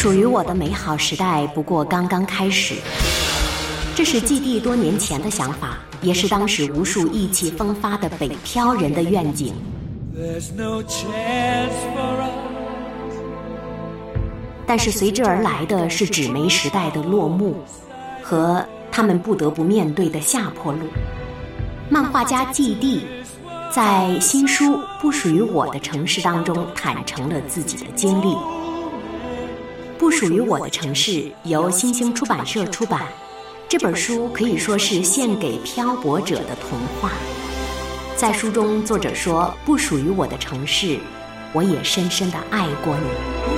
属于我的美好时代不过刚刚开始。这是季帝多年前的想法，也是当时无数意气风发的北漂人的愿景。但是随之而来的是纸媒时代的落幕，和他们不得不面对的下坡路。漫画家季帝在新书《不属于我的城市》当中坦诚了自己的经历。《不属于我的城市》由新兴出版社出版，这本书可以说是献给漂泊者的童话。在书中，作者说：“不属于我的城市，我也深深的爱过你。”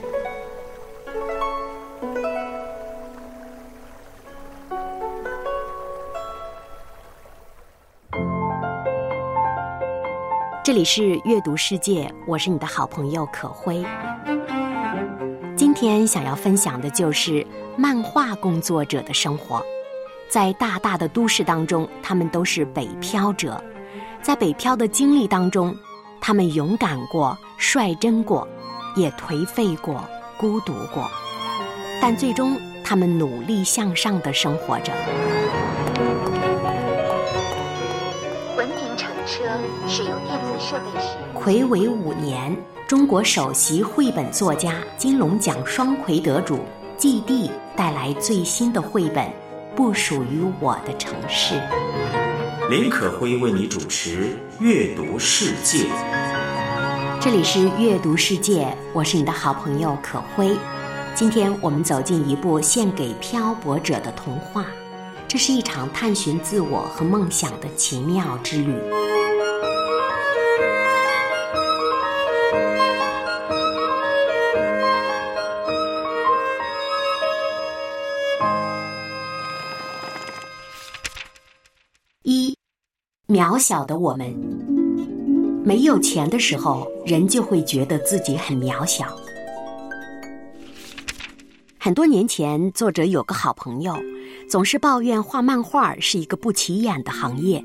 这里是阅读世界，我是你的好朋友可辉。今天想要分享的就是漫画工作者的生活。在大大的都市当中，他们都是北漂者。在北漂的经历当中，他们勇敢过、率真过，也颓废过、孤独过。但最终，他们努力向上的生活着。使用电子设备时，魁违五年，中国首席绘本作家、金龙奖双魁得主季帝带来最新的绘本《不属于我的城市》。林可辉为你主持《阅读世界》。这里是《阅读世界》，我是你的好朋友可辉。今天我们走进一部献给漂泊者的童话，这是一场探寻自我和梦想的奇妙之旅。渺小的我们，没有钱的时候，人就会觉得自己很渺小。很多年前，作者有个好朋友，总是抱怨画漫画是一个不起眼的行业，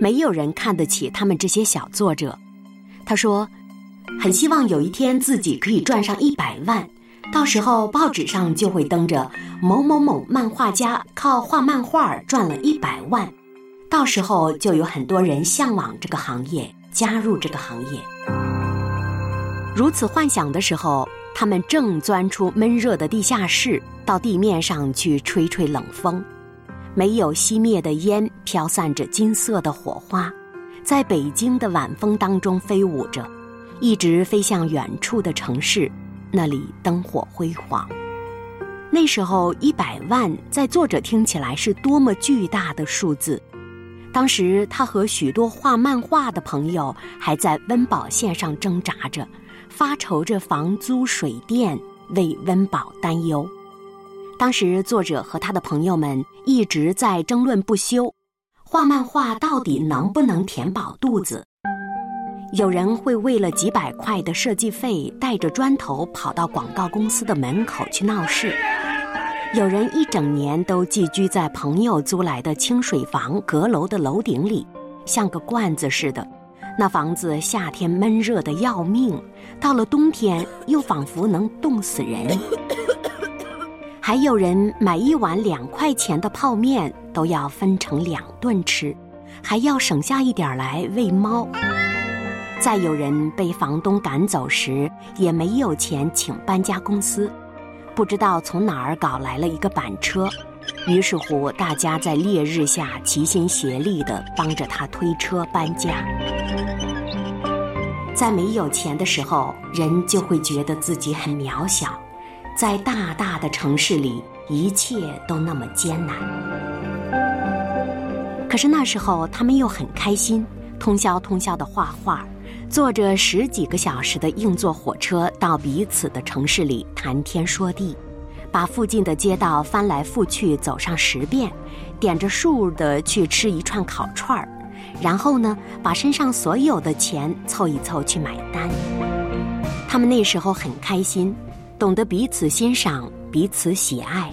没有人看得起他们这些小作者。他说，很希望有一天自己可以赚上一百万，到时候报纸上就会登着某某某漫画家靠画漫画赚了一百万。到时候就有很多人向往这个行业，加入这个行业。如此幻想的时候，他们正钻出闷热的地下室，到地面上去吹吹冷风。没有熄灭的烟，飘散着金色的火花，在北京的晚风当中飞舞着，一直飞向远处的城市，那里灯火辉煌。那时候一百万，在作者听起来是多么巨大的数字。当时，他和许多画漫画的朋友还在温饱线上挣扎着，发愁着房租、水电，为温饱担忧。当时，作者和他的朋友们一直在争论不休：画漫画到底能不能填饱肚子？有人会为了几百块的设计费，带着砖头跑到广告公司的门口去闹事。有人一整年都寄居在朋友租来的清水房阁楼的楼顶里，像个罐子似的。那房子夏天闷热的要命，到了冬天又仿佛能冻死人。还有人买一碗两块钱的泡面都要分成两顿吃，还要省下一点来喂猫。再有人被房东赶走时，也没有钱请搬家公司。不知道从哪儿搞来了一个板车，于是乎大家在烈日下齐心协力地帮着他推车搬家。在没有钱的时候，人就会觉得自己很渺小，在大大的城市里，一切都那么艰难。可是那时候他们又很开心，通宵通宵的画画，坐着十几个小时的硬座火车到彼此的城市里谈天说地，把附近的街道翻来覆去走上十遍，点着数的去吃一串烤串儿，然后呢，把身上所有的钱凑一凑去买单。他们那时候很开心，懂得彼此欣赏，彼此喜爱。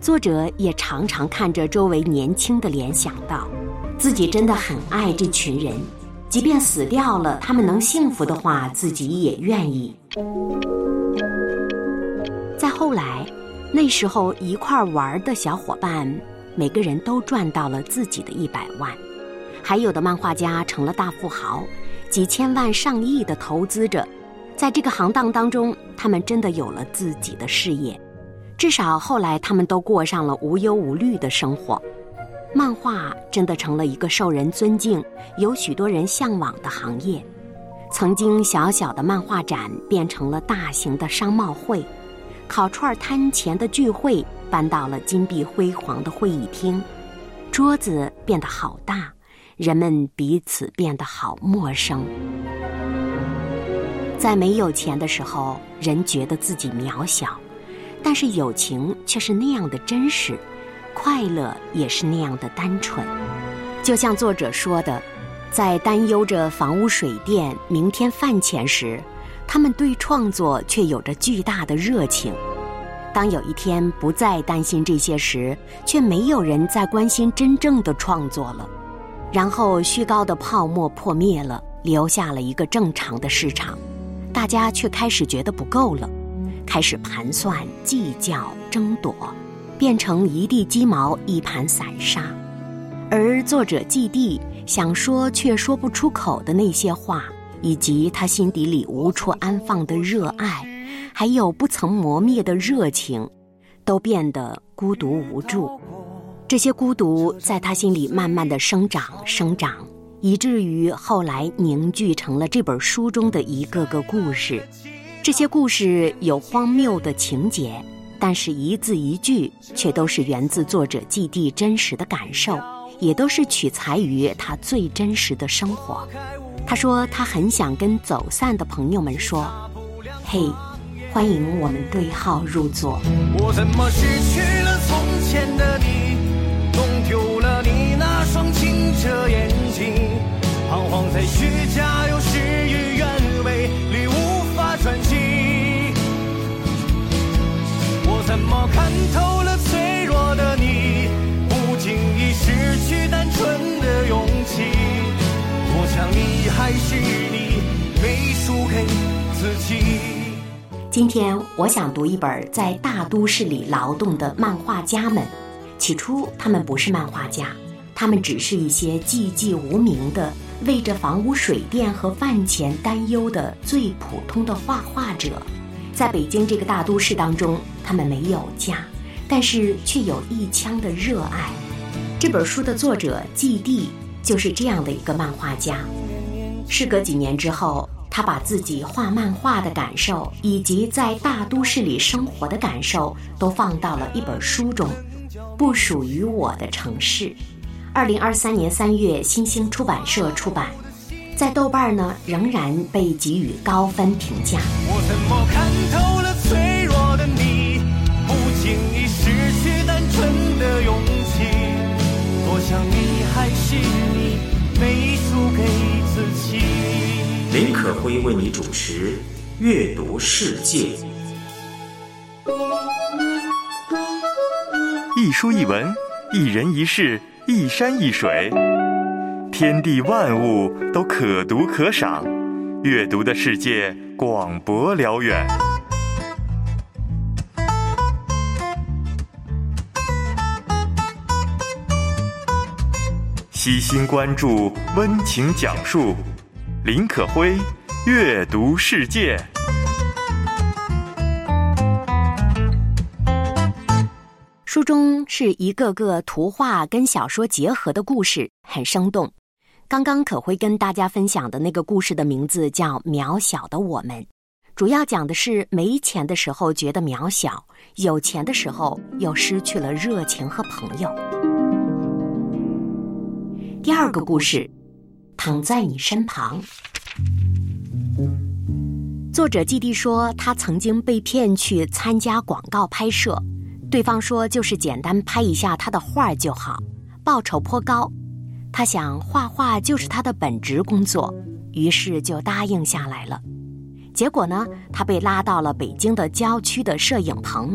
作者也常常看着周围年轻的脸，想到自己真的很爱这群人，即便死掉了，他们能幸福的话，自己也愿意。再后来，那时候一块玩的小伙伴，每个人都赚到了自己的一百万，还有的漫画家成了大富豪，几千万上亿的投资者，在这个行当当中，他们真的有了自己的事业。至少后来，他们都过上了无忧无虑的生活。漫画真的成了一个受人尊敬、有许多人向往的行业。曾经小小的漫画展变成了大型的商贸会，烤串摊前的聚会搬到了金碧辉煌的会议厅，桌子变得好大，人们彼此变得好陌生。在没有钱的时候，人觉得自己渺小。但是友情却是那样的真实，快乐也是那样的单纯。就像作者说的，在担忧着房屋水电、明天饭钱时，他们对创作却有着巨大的热情。当有一天不再担心这些时，却没有人再关心真正的创作了。然后虚高的泡沫破灭了，留下了一个正常的市场，大家却开始觉得不够了。开始盘算、计较、争夺，变成一地鸡毛、一盘散沙。而作者季地想说却说不出口的那些话，以及他心底里无处安放的热爱，还有不曾磨灭的热情，都变得孤独无助。这些孤独在他心里慢慢的生长、生长，以至于后来凝聚成了这本书中的一个个故事。这些故事有荒谬的情节，但是一字一句却都是源自作者季弟真实的感受，也都是取材于他最真实的生活。他说他很想跟走散的朋友们说：“嘿，欢迎我们对号入座。”我怎么失去了从前的你，弄丢了你那双清澈眼睛，彷徨在虚假又怎么看透了脆弱的你，不经意失去单纯的勇气。我想你还是你，没输给自己。今天我想读一本在大都市里劳动的漫画家们。起初他们不是漫画家，他们只是一些寂寂无名的、为着房屋水电和饭钱担忧的最普通的画画者。在北京这个大都市当中，他们没有家，但是却有一腔的热爱。这本书的作者季地就是这样的一个漫画家。事隔几年之后，他把自己画漫画的感受，以及在大都市里生活的感受，都放到了一本书中，《不属于我的城市》。二零二三年三月，新兴出版社出版。在豆瓣呢，仍然被给予高分评价。我怎么看透了脆弱的你，不经意失去单纯的勇气。多想你还是你，没输给自己。林可辉为你主持《阅读世界》，一书一文，一人一事，一山一水。天地万物都可读可赏，阅读的世界广博辽远。悉心关注，温情讲述，林可辉，阅读世界。书中是一个个图画跟小说结合的故事，很生动。刚刚可会跟大家分享的那个故事的名字叫《渺小的我们》，主要讲的是没钱的时候觉得渺小，有钱的时候又失去了热情和朋友。第二个故事，躺在你身旁。作者季地说，他曾经被骗去参加广告拍摄，对方说就是简单拍一下他的画就好，报酬颇高。他想画画就是他的本职工作，于是就答应下来了。结果呢，他被拉到了北京的郊区的摄影棚，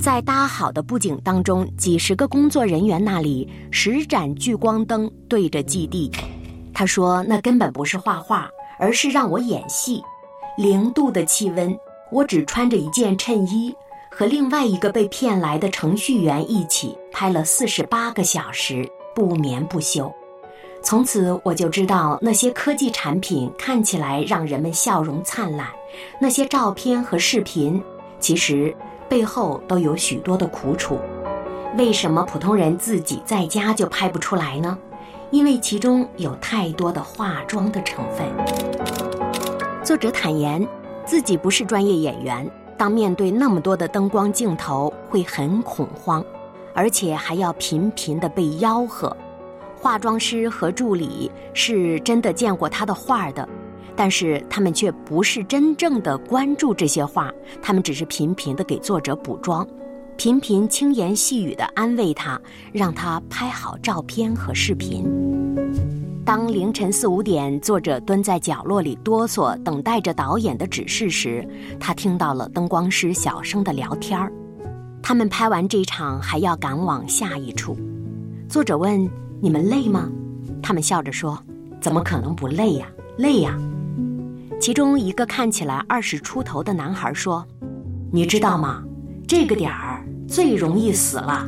在搭好的布景当中，几十个工作人员那里十盏聚光灯对着基地。他说：“那根本不是画画。”而是让我演戏，零度的气温，我只穿着一件衬衣，和另外一个被骗来的程序员一起拍了四十八个小时，不眠不休。从此我就知道，那些科技产品看起来让人们笑容灿烂，那些照片和视频，其实背后都有许多的苦楚。为什么普通人自己在家就拍不出来呢？因为其中有太多的化妆的成分。作者坦言，自己不是专业演员，当面对那么多的灯光镜头会很恐慌，而且还要频频的被吆喝。化妆师和助理是真的见过他的画的，但是他们却不是真正的关注这些画，他们只是频频的给作者补妆。频频轻言细语地安慰他，让他拍好照片和视频。当凌晨四五点，作者蹲在角落里哆嗦，等待着导演的指示时，他听到了灯光师小声的聊天儿。他们拍完这场，还要赶往下一处。作者问：“你们累吗？”他们笑着说：“怎么可能不累呀？累呀！”其中一个看起来二十出头的男孩说：“你知道吗？这个点儿。”最容易死了，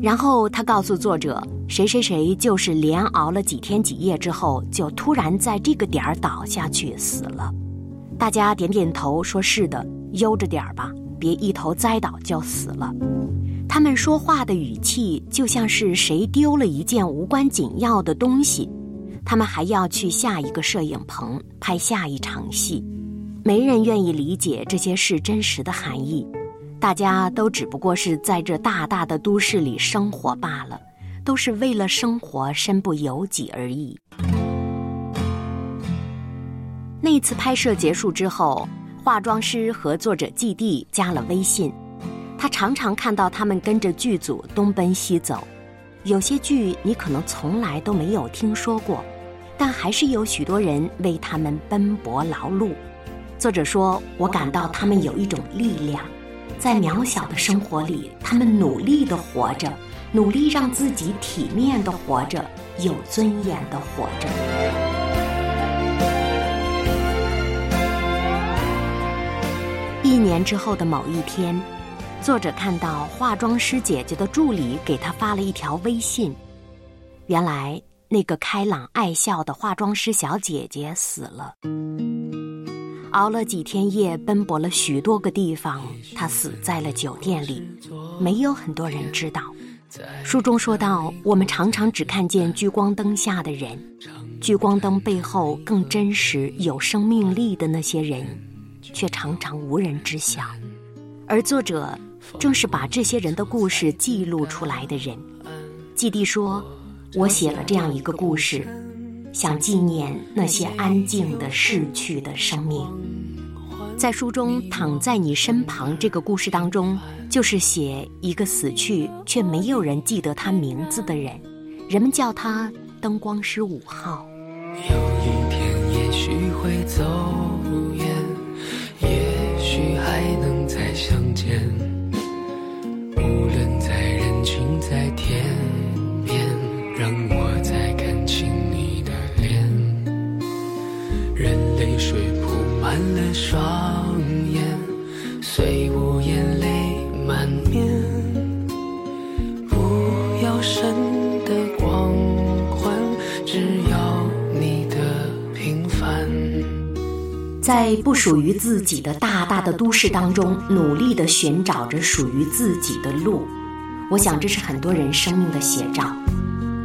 然后他告诉作者，谁谁谁就是连熬了几天几夜之后，就突然在这个点儿倒下去死了。大家点点头，说是的，悠着点儿吧，别一头栽倒就死了。他们说话的语气就像是谁丢了一件无关紧要的东西。他们还要去下一个摄影棚拍下一场戏，没人愿意理解这些事真实的含义。大家都只不过是在这大大的都市里生活罢了，都是为了生活身不由己而已。那次拍摄结束之后，化妆师和作者季弟加了微信，他常常看到他们跟着剧组东奔西走，有些剧你可能从来都没有听说过，但还是有许多人为他们奔波劳碌。作者说：“我感到他们有一种力量。”在渺小的生活里，他们努力的活着，努力让自己体面的活着，有尊严的活着。一年之后的某一天，作者看到化妆师姐姐的助理给他发了一条微信，原来那个开朗爱笑的化妆师小姐姐死了。熬了几天夜，奔波了许多个地方，她死在了酒店里，没有很多人知道。书中说到，我们常常只看见聚光灯下的人，聚光灯背后更真实、有生命力的那些人，却常常无人知晓。而作者正是把这些人的故事记录出来的人。季地说：“我写了这样一个故事。”想纪念那些安静的逝去的生命，在书中躺在你身旁这个故事当中，就是写一个死去却没有人记得他名字的人，人们叫他灯光师五号。有一天也许会走远，无论在人群在天边，让我再看清你的脸，任。泪水铺满了双在不属于自己的大大的都市当中，努力的寻找着属于自己的路。我想，这是很多人生命的写照。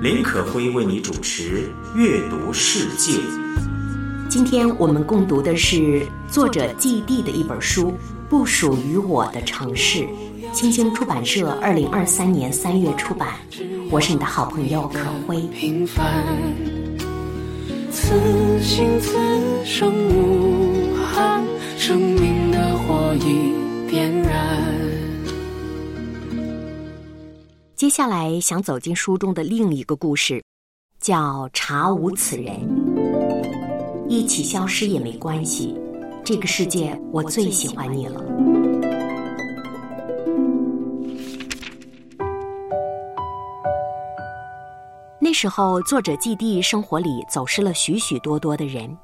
林可辉为你主持《阅读世界》。今天我们共读的是作者季地的一本书《不属于我的城市，青青出版社二零二三年三月出版。我是你的好朋友可辉。平凡，此心此生无憾，生命的火已点燃。接下来想走进书中的另一个故事，叫《查无此人》，一起消失也没关系。这个世界，我最喜欢你了。那时候，作者季地生活里走失了许许多多的人，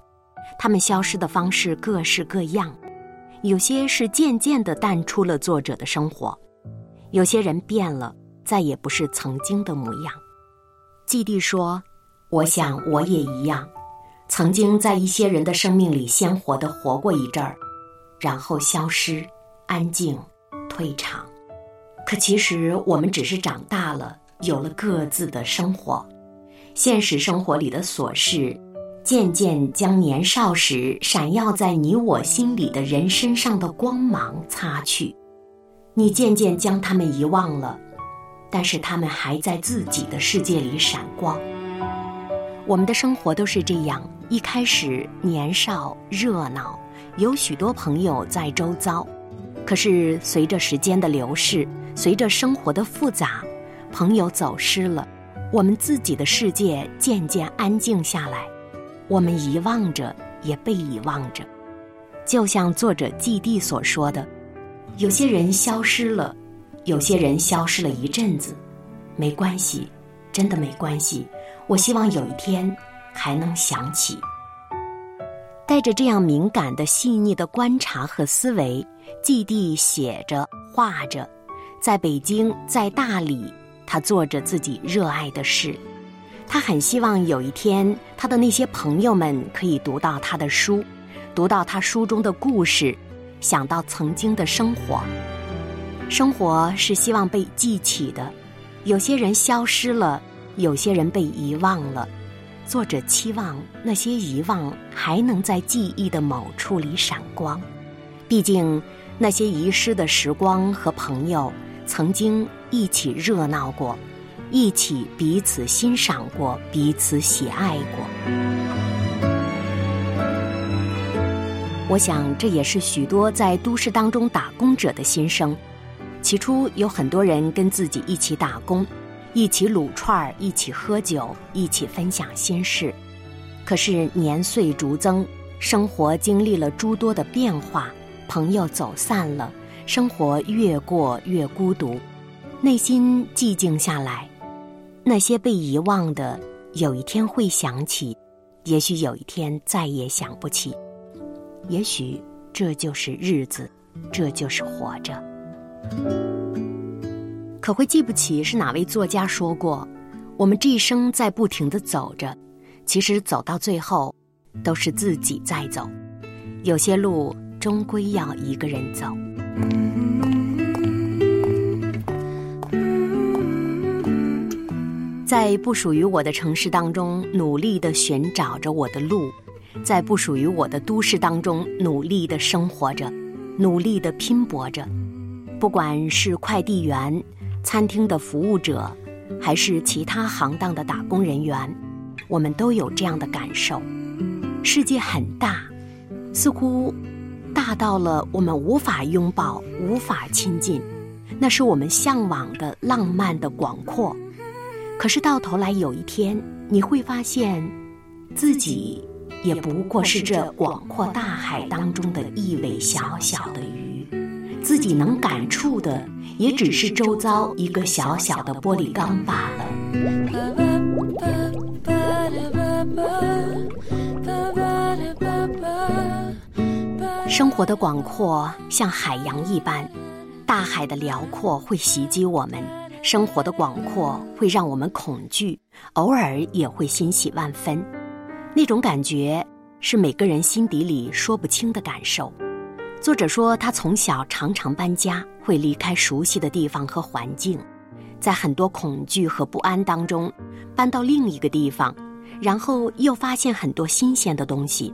他们消失的方式各式各样，有些是渐渐的淡出了作者的生活，有些人变了，再也不是曾经的模样。季地说：“我想我也一样。”曾经在一些人的生命里鲜活的活过一阵儿，然后消失、安静、退场。可其实我们只是长大了，有了各自的生活。现实生活里的琐事，渐渐将年少时闪耀在你我心里的人身上的光芒擦去。你渐渐将他们遗忘了，但是他们还在自己的世界里闪光。我们的生活都是这样。一开始年少热闹，有许多朋友在周遭。可是随着时间的流逝，随着生活的复杂，朋友走失了，我们自己的世界渐渐安静下来。我们遗忘着，也被遗忘着。就像作者季地所说的：“有些人消失了，有些人消失了一阵子，没关系，真的没关系。我希望有一天。”还能想起，带着这样敏感的、细腻的观察和思维，季地写着、画着，在北京，在大理，他做着自己热爱的事。他很希望有一天，他的那些朋友们可以读到他的书，读到他书中的故事，想到曾经的生活。生活是希望被记起的，有些人消失了，有些人被遗忘了。作者期望那些遗忘还能在记忆的某处里闪光，毕竟那些遗失的时光和朋友曾经一起热闹过，一起彼此欣赏过，彼此喜爱过。我想这也是许多在都市当中打工者的心声。起初有很多人跟自己一起打工。一起撸串，一起喝酒，一起分享心事。可是年岁逐增，生活经历了诸多的变化，朋友走散了，生活越过越孤独，内心寂静下来。那些被遗忘的，有一天会想起，也许有一天再也想不起。也许这就是日子，这就是活着。可会记不起是哪位作家说过：“我们这一生在不停的走着，其实走到最后，都是自己在走。有些路终归要一个人走。”在不属于我的城市当中，努力的寻找着我的路；在不属于我的都市当中，努力的生活着，努力的拼搏着。不管是快递员。餐厅的服务者，还是其他行当的打工人员，我们都有这样的感受。世界很大，似乎大到了我们无法拥抱、无法亲近。那是我们向往的浪漫的广阔。可是到头来有一天，你会发现，自己也不过是这广阔大海当中的一尾小小的鱼，自己能感触的。也只是周遭一个小小的玻璃缸罢了。生活的广阔像海洋一般，大海的辽阔会袭击我们；生活的广阔会让我们恐惧，偶尔也会欣喜万分。那种感觉是每个人心底里说不清的感受。作者说，他从小常常搬家，会离开熟悉的地方和环境，在很多恐惧和不安当中，搬到另一个地方，然后又发现很多新鲜的东西，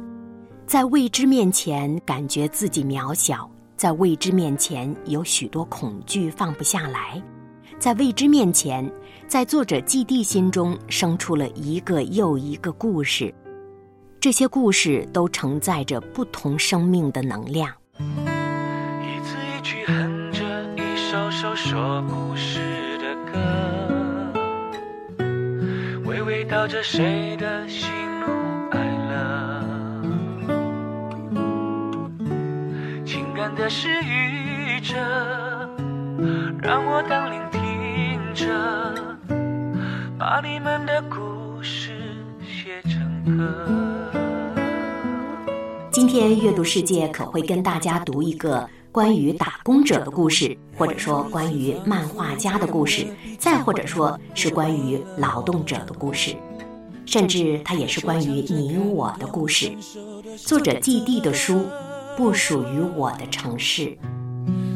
在未知面前，感觉自己渺小，在未知面前有许多恐惧放不下来，在未知面前，在作者季地心中生出了一个又一个故事，这些故事都承载着不同生命的能量。一字一句哼着一首首说故事的歌，娓娓道着谁的心的诗语着，让我当聆听着，把你们的故事写成歌。今天阅读世界可会跟大家读一个关于打工者的故事，或者说关于漫画家的故事，再或者说是关于劳动者的故事，甚至它也是关于你我的故事。作者季地的书，不属于我的城市。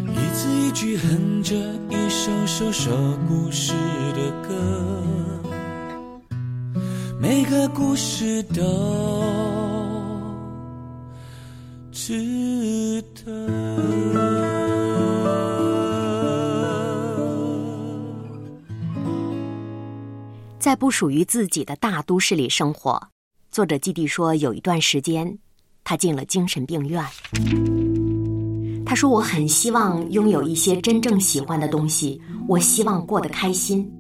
一字一句哼着一首首说故事的歌，每个故事都值得。在不属于自己的大都市里生活，作者基地说，有一段时间，他进了精神病院。他说：“我很希望拥有一些真正喜欢的东西，我希望过得开心。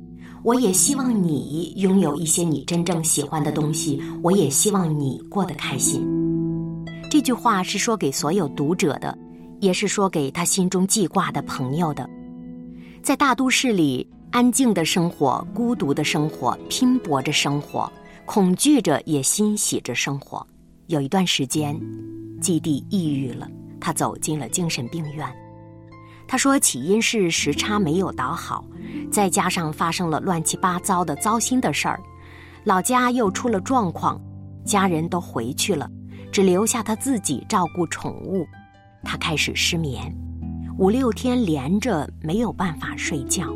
我也希望你拥有一些你真正喜欢的东西，我也希望你过得开心。”这句话是说给所有读者的，也是说给他心中记挂的朋友的。在大都市里，安静的生活，孤独的生活，拼搏着生活，恐惧着也欣喜着生活。有一段时间，基地抑郁了。他走进了精神病院。他说，起因是时差没有倒好，再加上发生了乱七八糟的糟心的事儿，老家又出了状况，家人都回去了，只留下他自己照顾宠物。他开始失眠，五六天连着没有办法睡觉，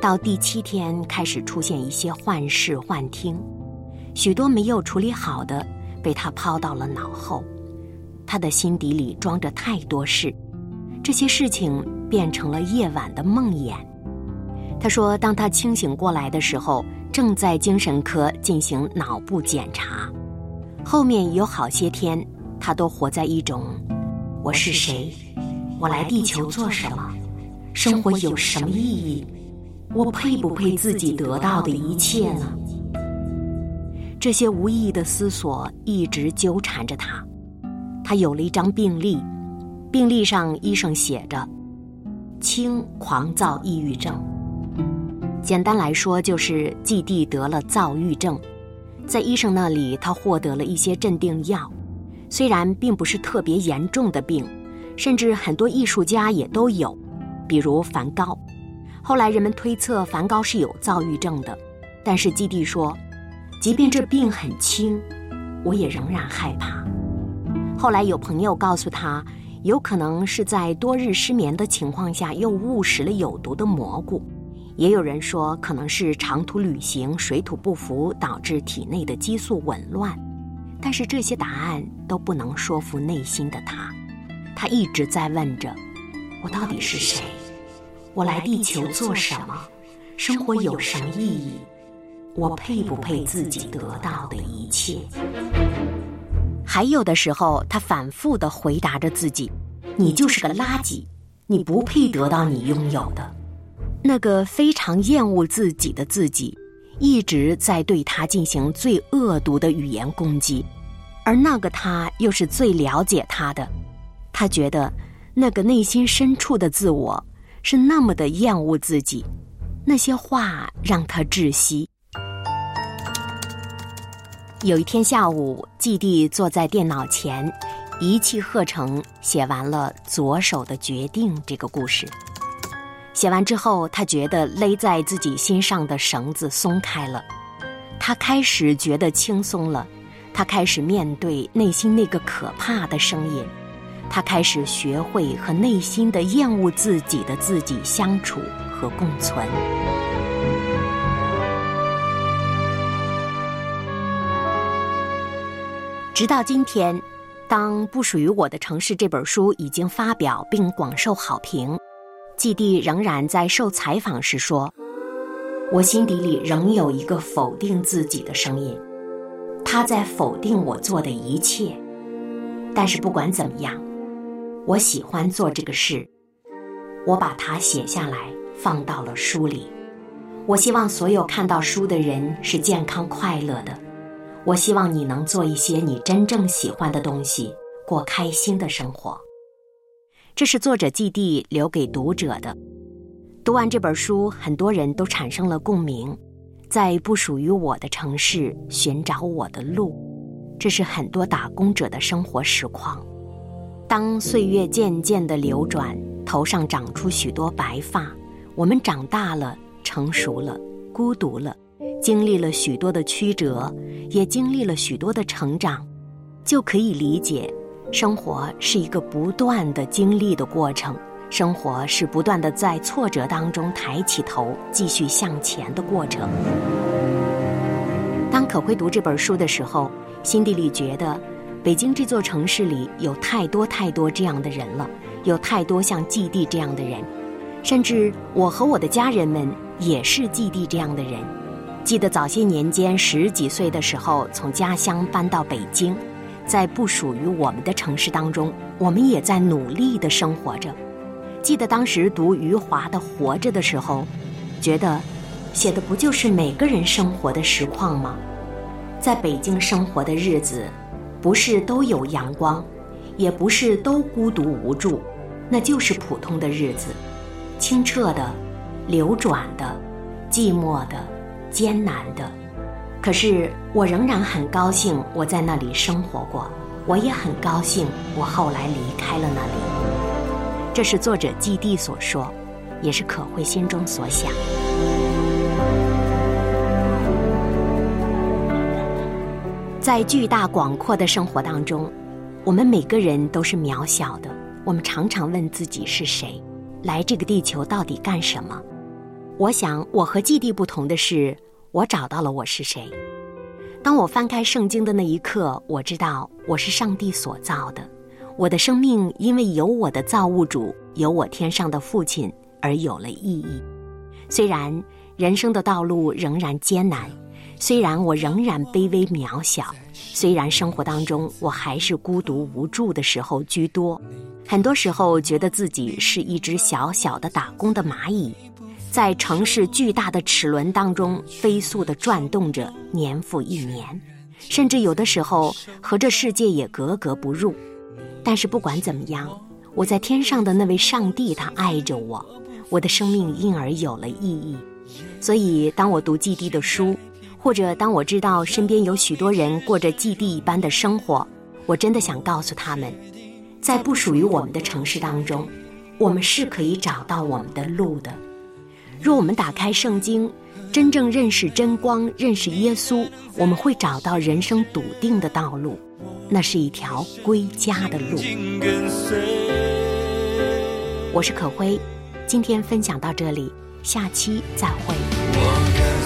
到第七天开始出现一些幻视幻听，许多没有处理好的被他抛到了脑后。他的心底里装着太多事，这些事情变成了夜晚的梦魇。他说，当他清醒过来的时候，正在精神科进行脑部检查。后面有好些天，他都活在一种“我是谁？我来地球做什么？生活有什么意义？我配不配自己得到的一切呢？”这些无意义的思索一直纠缠着他。他有了一张病历，病历上医生写着“轻狂躁抑郁症”。简单来说，就是季地得了躁郁症。在医生那里，他获得了一些镇定药，虽然并不是特别严重的病，甚至很多艺术家也都有，比如梵高。后来人们推测梵高是有躁郁症的，但是基地说，即便这病很轻，我也仍然害怕。后来有朋友告诉他，有可能是在多日失眠的情况下又误食了有毒的蘑菇；也有人说可能是长途旅行水土不服导致体内的激素紊乱。但是这些答案都不能说服内心的他，他一直在问着：我到底是谁？我来地球做什么？生活有什么意义？我配不配自己得到的一切？还有的时候，他反复的回答着自己：“你就是个垃圾，你不配得到你拥有的。”那个非常厌恶自己的自己，一直在对他进行最恶毒的语言攻击，而那个他又是最了解他的。他觉得，那个内心深处的自我是那么的厌恶自己，那些话让他窒息。有一天下午，季地坐在电脑前，一气呵成写完了《左手的决定》这个故事。写完之后，他觉得勒在自己心上的绳子松开了，他开始觉得轻松了，他开始面对内心那个可怕的声音，他开始学会和内心的厌恶自己的自己相处和共存。直到今天，当《不属于我的城市》这本书已经发表并广受好评，季地仍然在受采访时说：“我心底里仍有一个否定自己的声音，他在否定我做的一切。但是不管怎么样，我喜欢做这个事，我把它写下来，放到了书里。我希望所有看到书的人是健康快乐的。”我希望你能做一些你真正喜欢的东西，过开心的生活。这是作者季地留给读者的。读完这本书，很多人都产生了共鸣，在不属于我的城市寻找我的路。这是很多打工者的生活实况。当岁月渐渐的流转，头上长出许多白发，我们长大了，成熟了，孤独了。经历了许多的曲折，也经历了许多的成长，就可以理解，生活是一个不断的经历的过程。生活是不断的在挫折当中抬起头，继续向前的过程。当可会读这本书的时候，心底里觉得，北京这座城市里有太多太多这样的人了，有太多像季地这样的人，甚至我和我的家人们也是季地这样的人。记得早些年间，十几岁的时候，从家乡搬到北京，在不属于我们的城市当中，我们也在努力的生活着。记得当时读余华的《活着》的时候，觉得写的不就是每个人生活的实况吗？在北京生活的日子，不是都有阳光，也不是都孤独无助，那就是普通的日子，清澈的、流转的、寂寞的。艰难的，可是我仍然很高兴我在那里生活过，我也很高兴我后来离开了那里。这是作者季地所说，也是可慧心中所想。在巨大广阔的生活当中，我们每个人都是渺小的。我们常常问自己是谁，来这个地球到底干什么？我想，我和季地不同的是，我找到了我是谁。当我翻开圣经的那一刻，我知道我是上帝所造的。我的生命因为有我的造物主，有我天上的父亲而有了意义。虽然人生的道路仍然艰难，虽然我仍然卑微渺小，虽然生活当中我还是孤独无助的时候居多，很多时候觉得自己是一只小小的打工的蚂蚁。在城市巨大的齿轮当中飞速地转动着，年复一年，甚至有的时候和这世界也格格不入。但是不管怎么样，我在天上的那位上帝，他爱着我，我的生命因而有了意义。所以，当我读季地的书，或者当我知道身边有许多人过着季地一般的生活，我真的想告诉他们，在不属于我们的城市当中，我们是可以找到我们的路的。若我们打开圣经，真正认识真光，认识耶稣，我们会找到人生笃定的道路，那是一条归家的路。我是可辉，今天分享到这里，下期再会。